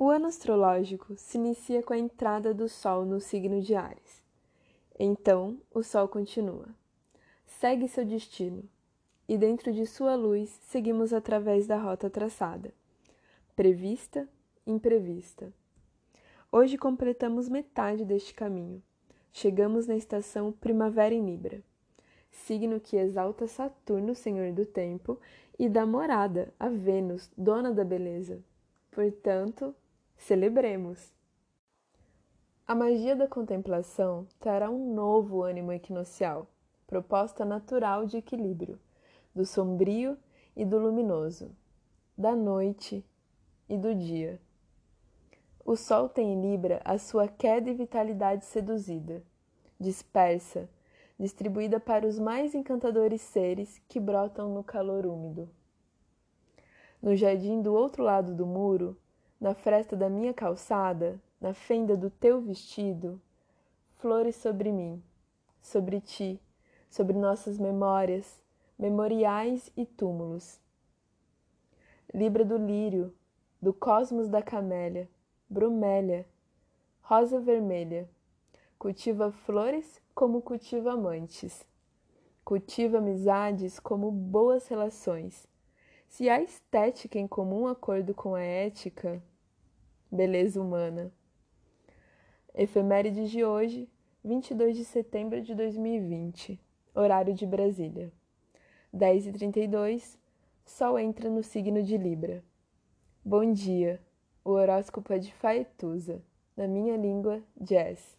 O ano astrológico se inicia com a entrada do Sol no signo de Ares. Então, o Sol continua. Segue seu destino, e dentro de sua luz seguimos através da rota traçada, prevista, imprevista. Hoje completamos metade deste caminho. Chegamos na estação Primavera em Libra, signo que exalta Saturno, senhor do tempo, e da morada, a Vênus, dona da beleza. Portanto, Celebremos! A magia da contemplação trará um novo ânimo equinocial, proposta natural de equilíbrio, do sombrio e do luminoso, da noite e do dia. O Sol tem em Libra a sua queda e vitalidade seduzida, dispersa, distribuída para os mais encantadores seres que brotam no calor úmido. No jardim do outro lado do muro, na fresta da minha calçada, na fenda do teu vestido, flores sobre mim, sobre ti, sobre nossas memórias, memoriais e túmulos. Libra do lírio, do cosmos da camélia, bromélia, rosa vermelha, cultiva flores como cultiva amantes, cultiva amizades como boas relações se há estética em comum acordo com a ética, beleza humana. Efemérides de hoje, 22 de setembro de 2020, horário de Brasília. 10h32, Sol entra no signo de Libra. Bom dia, o horóscopo é de Faetusa, na minha língua, jazz.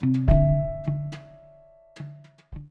Thank you.